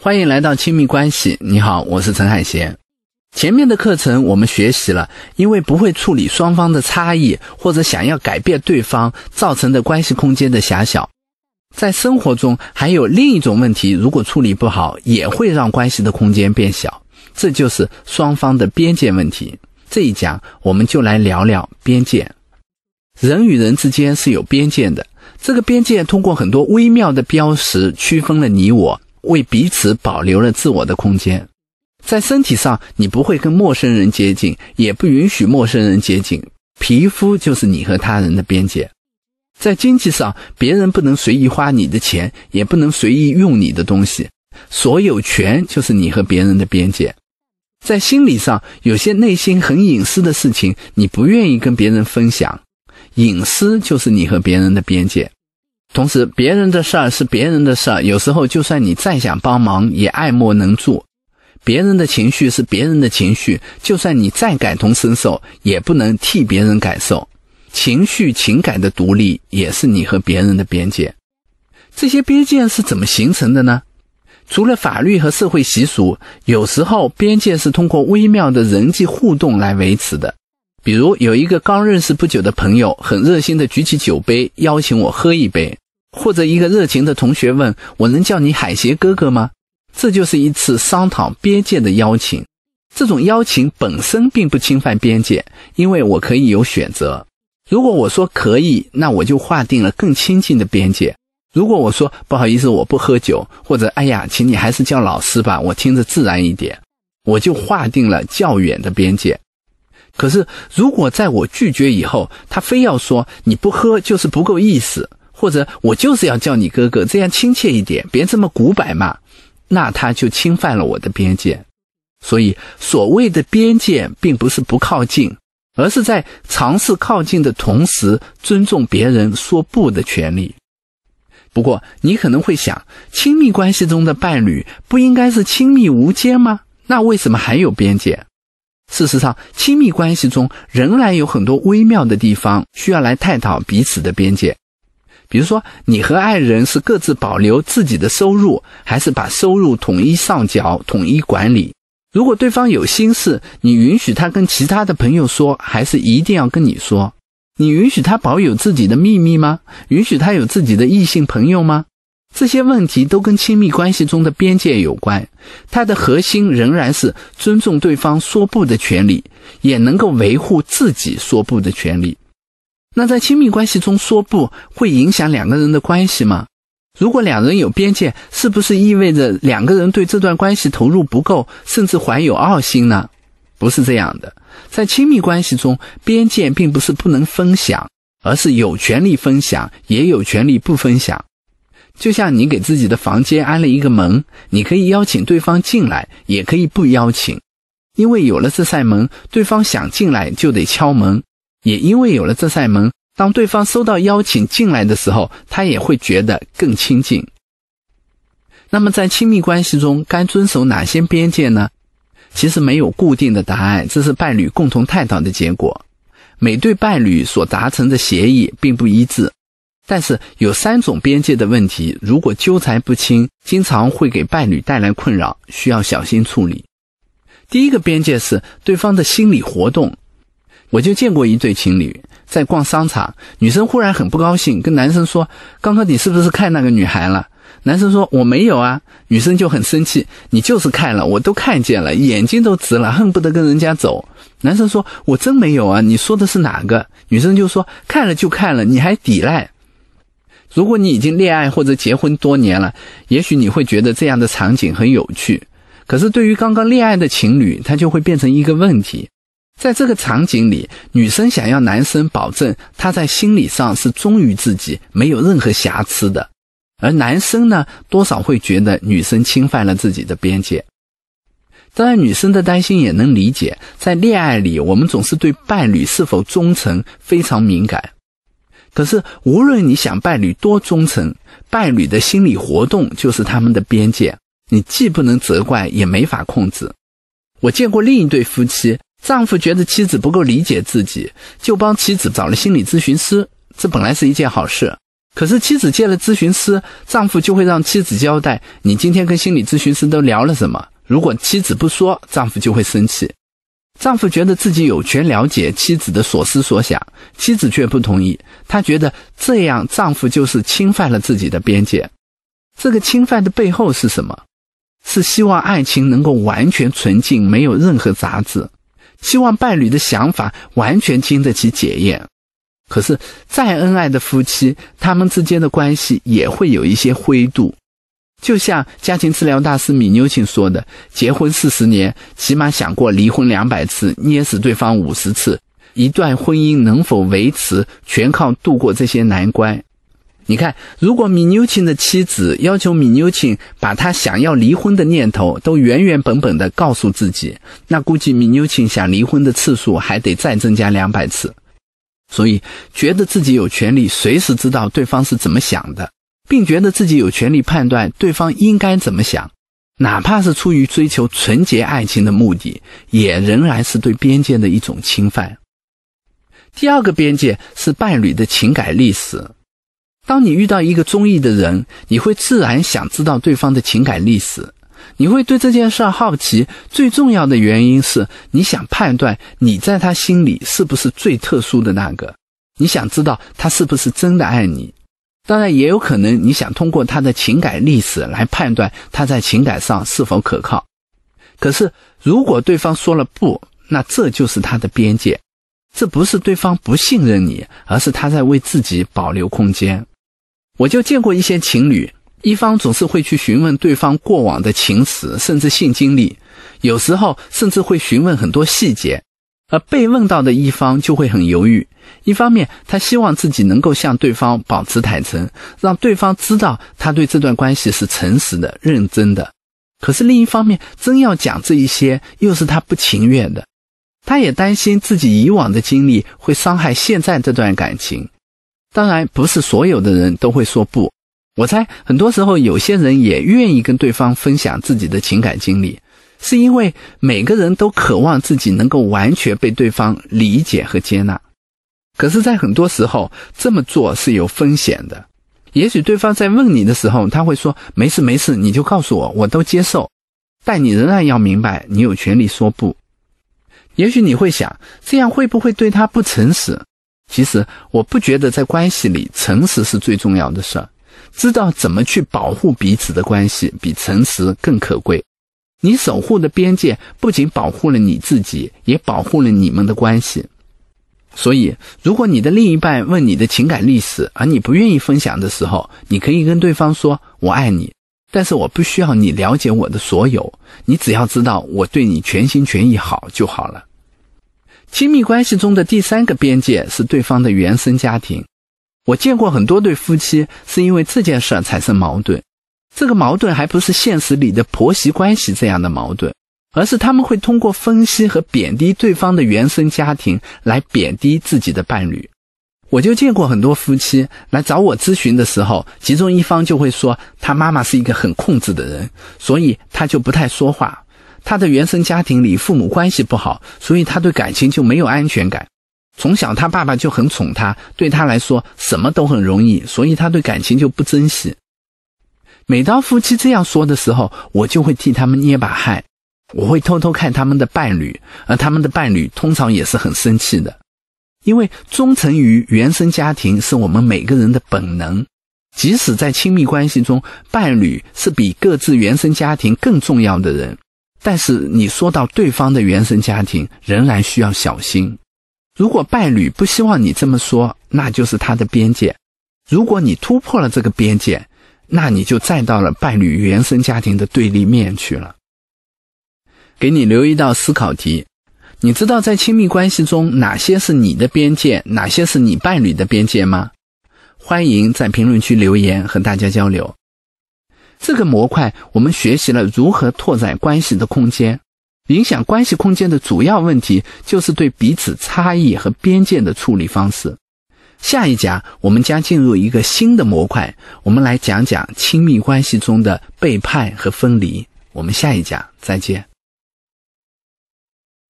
欢迎来到亲密关系。你好，我是陈海贤。前面的课程我们学习了，因为不会处理双方的差异，或者想要改变对方造成的关系空间的狭小。在生活中还有另一种问题，如果处理不好，也会让关系的空间变小。这就是双方的边界问题。这一讲我们就来聊聊边界。人与人之间是有边界的，这个边界通过很多微妙的标识区分了你我。为彼此保留了自我的空间，在身体上，你不会跟陌生人接近，也不允许陌生人接近。皮肤就是你和他人的边界。在经济上，别人不能随意花你的钱，也不能随意用你的东西。所有权就是你和别人的边界。在心理上，有些内心很隐私的事情，你不愿意跟别人分享。隐私就是你和别人的边界。同时，别人的事儿是别人的事儿，有时候就算你再想帮忙，也爱莫能助。别人的情绪是别人的情绪，就算你再感同身受，也不能替别人感受。情绪情感的独立，也是你和别人的边界。这些边界是怎么形成的呢？除了法律和社会习俗，有时候边界是通过微妙的人际互动来维持的。比如有一个刚认识不久的朋友，很热心的举起酒杯邀请我喝一杯，或者一个热情的同学问我能叫你海鞋哥哥吗？这就是一次商讨边界的邀请。这种邀请本身并不侵犯边界，因为我可以有选择。如果我说可以，那我就划定了更亲近的边界。如果我说不好意思，我不喝酒，或者哎呀，请你还是叫老师吧，我听着自然一点，我就划定了较远的边界。可是，如果在我拒绝以后，他非要说你不喝就是不够意思，或者我就是要叫你哥哥，这样亲切一点，别这么古板嘛，那他就侵犯了我的边界。所以，所谓的边界，并不是不靠近，而是在尝试靠近的同时，尊重别人说不的权利。不过，你可能会想，亲密关系中的伴侣不应该是亲密无间吗？那为什么还有边界？事实上，亲密关系中仍然有很多微妙的地方需要来探讨彼此的边界。比如说，你和爱人是各自保留自己的收入，还是把收入统一上缴、统一管理？如果对方有心事，你允许他跟其他的朋友说，还是一定要跟你说？你允许他保有自己的秘密吗？允许他有自己的异性朋友吗？这些问题都跟亲密关系中的边界有关，它的核心仍然是尊重对方说不的权利，也能够维护自己说不的权利。那在亲密关系中说不会影响两个人的关系吗？如果两人有边界，是不是意味着两个人对这段关系投入不够，甚至怀有傲心呢？不是这样的，在亲密关系中，边界并不是不能分享，而是有权利分享，也有权利不分享。就像你给自己的房间安了一个门，你可以邀请对方进来，也可以不邀请。因为有了这扇门，对方想进来就得敲门；也因为有了这扇门，当对方收到邀请进来的时候，他也会觉得更亲近。那么，在亲密关系中该遵守哪些边界呢？其实没有固定的答案，这是伴侣共同探讨的结果。每对伴侣所达成的协议并不一致。但是有三种边界的问题，如果纠缠不清，经常会给伴侣带来困扰，需要小心处理。第一个边界是对方的心理活动。我就见过一对情侣在逛商场，女生忽然很不高兴，跟男生说：“刚刚你是不是看那个女孩了？”男生说：“我没有啊。”女生就很生气：“你就是看了，我都看见了，眼睛都直了，恨不得跟人家走。”男生说：“我真没有啊，你说的是哪个？”女生就说：“看了就看了，你还抵赖。”如果你已经恋爱或者结婚多年了，也许你会觉得这样的场景很有趣。可是对于刚刚恋爱的情侣，它就会变成一个问题。在这个场景里，女生想要男生保证他在心理上是忠于自己，没有任何瑕疵的，而男生呢，多少会觉得女生侵犯了自己的边界。当然，女生的担心也能理解，在恋爱里，我们总是对伴侣是否忠诚非常敏感。可是，无论你想伴侣多忠诚，伴侣的心理活动就是他们的边界，你既不能责怪，也没法控制。我见过另一对夫妻，丈夫觉得妻子不够理解自己，就帮妻子找了心理咨询师，这本来是一件好事。可是妻子见了咨询师，丈夫就会让妻子交代你今天跟心理咨询师都聊了什么。如果妻子不说，丈夫就会生气。丈夫觉得自己有权了解妻子的所思所想，妻子却不同意。她觉得这样丈夫就是侵犯了自己的边界。这个侵犯的背后是什么？是希望爱情能够完全纯净，没有任何杂质，希望伴侣的想法完全经得起检验。可是，再恩爱的夫妻，他们之间的关系也会有一些灰度。就像家庭治疗大师米纽钦说的：“结婚四十年，起码想过离婚两百次，捏死对方五十次。一段婚姻能否维持，全靠度过这些难关。”你看，如果米纽钦的妻子要求米纽钦把他想要离婚的念头都原原本本的告诉自己，那估计米纽钦想离婚的次数还得再增加两百次。所以，觉得自己有权利随时知道对方是怎么想的，并觉得自己有权利判断对方应该怎么想，哪怕是出于追求纯洁爱情的目的，也仍然是对边界的一种侵犯。第二个边界是伴侣的情感历史。当你遇到一个中意的人，你会自然想知道对方的情感历史。你会对这件事好奇，最重要的原因是你想判断你在他心里是不是最特殊的那个。你想知道他是不是真的爱你。当然，也有可能你想通过他的情感历史来判断他在情感上是否可靠。可是，如果对方说了不，那这就是他的边界。这不是对方不信任你，而是他在为自己保留空间。我就见过一些情侣。一方总是会去询问对方过往的情史，甚至性经历，有时候甚至会询问很多细节，而被问到的一方就会很犹豫。一方面，他希望自己能够向对方保持坦诚，让对方知道他对这段关系是诚实的、认真的；可是另一方面，真要讲这一些，又是他不情愿的。他也担心自己以往的经历会伤害现在这段感情。当然，不是所有的人都会说不。我猜，很多时候有些人也愿意跟对方分享自己的情感经历，是因为每个人都渴望自己能够完全被对方理解和接纳。可是，在很多时候，这么做是有风险的。也许对方在问你的时候，他会说：“没事，没事，你就告诉我，我都接受。”但你仍然要明白，你有权利说不。也许你会想，这样会不会对他不诚实？其实，我不觉得在关系里诚实是最重要的事儿。知道怎么去保护彼此的关系，比诚实更可贵。你守护的边界不仅保护了你自己，也保护了你们的关系。所以，如果你的另一半问你的情感历史，而你不愿意分享的时候，你可以跟对方说：“我爱你，但是我不需要你了解我的所有，你只要知道我对你全心全意好就好了。”亲密关系中的第三个边界是对方的原生家庭。我见过很多对夫妻是因为这件事产生矛盾，这个矛盾还不是现实里的婆媳关系这样的矛盾，而是他们会通过分析和贬低对方的原生家庭来贬低自己的伴侣。我就见过很多夫妻来找我咨询的时候，其中一方就会说他妈妈是一个很控制的人，所以他就不太说话。他的原生家庭里父母关系不好，所以他对感情就没有安全感。从小，他爸爸就很宠他，对他来说什么都很容易，所以他对感情就不珍惜。每当夫妻这样说的时候，我就会替他们捏把汗，我会偷偷看他们的伴侣，而他们的伴侣通常也是很生气的，因为忠诚于原生家庭是我们每个人的本能，即使在亲密关系中，伴侣是比各自原生家庭更重要的人，但是你说到对方的原生家庭，仍然需要小心。如果伴侣不希望你这么说，那就是他的边界。如果你突破了这个边界，那你就站到了伴侣原生家庭的对立面去了。给你留一道思考题：你知道在亲密关系中哪些是你的边界，哪些是你伴侣的边界吗？欢迎在评论区留言和大家交流。这个模块我们学习了如何拓展关系的空间。影响关系空间的主要问题，就是对彼此差异和边界的处理方式。下一讲我们将进入一个新的模块，我们来讲讲亲密关系中的背叛和分离。我们下一讲再见。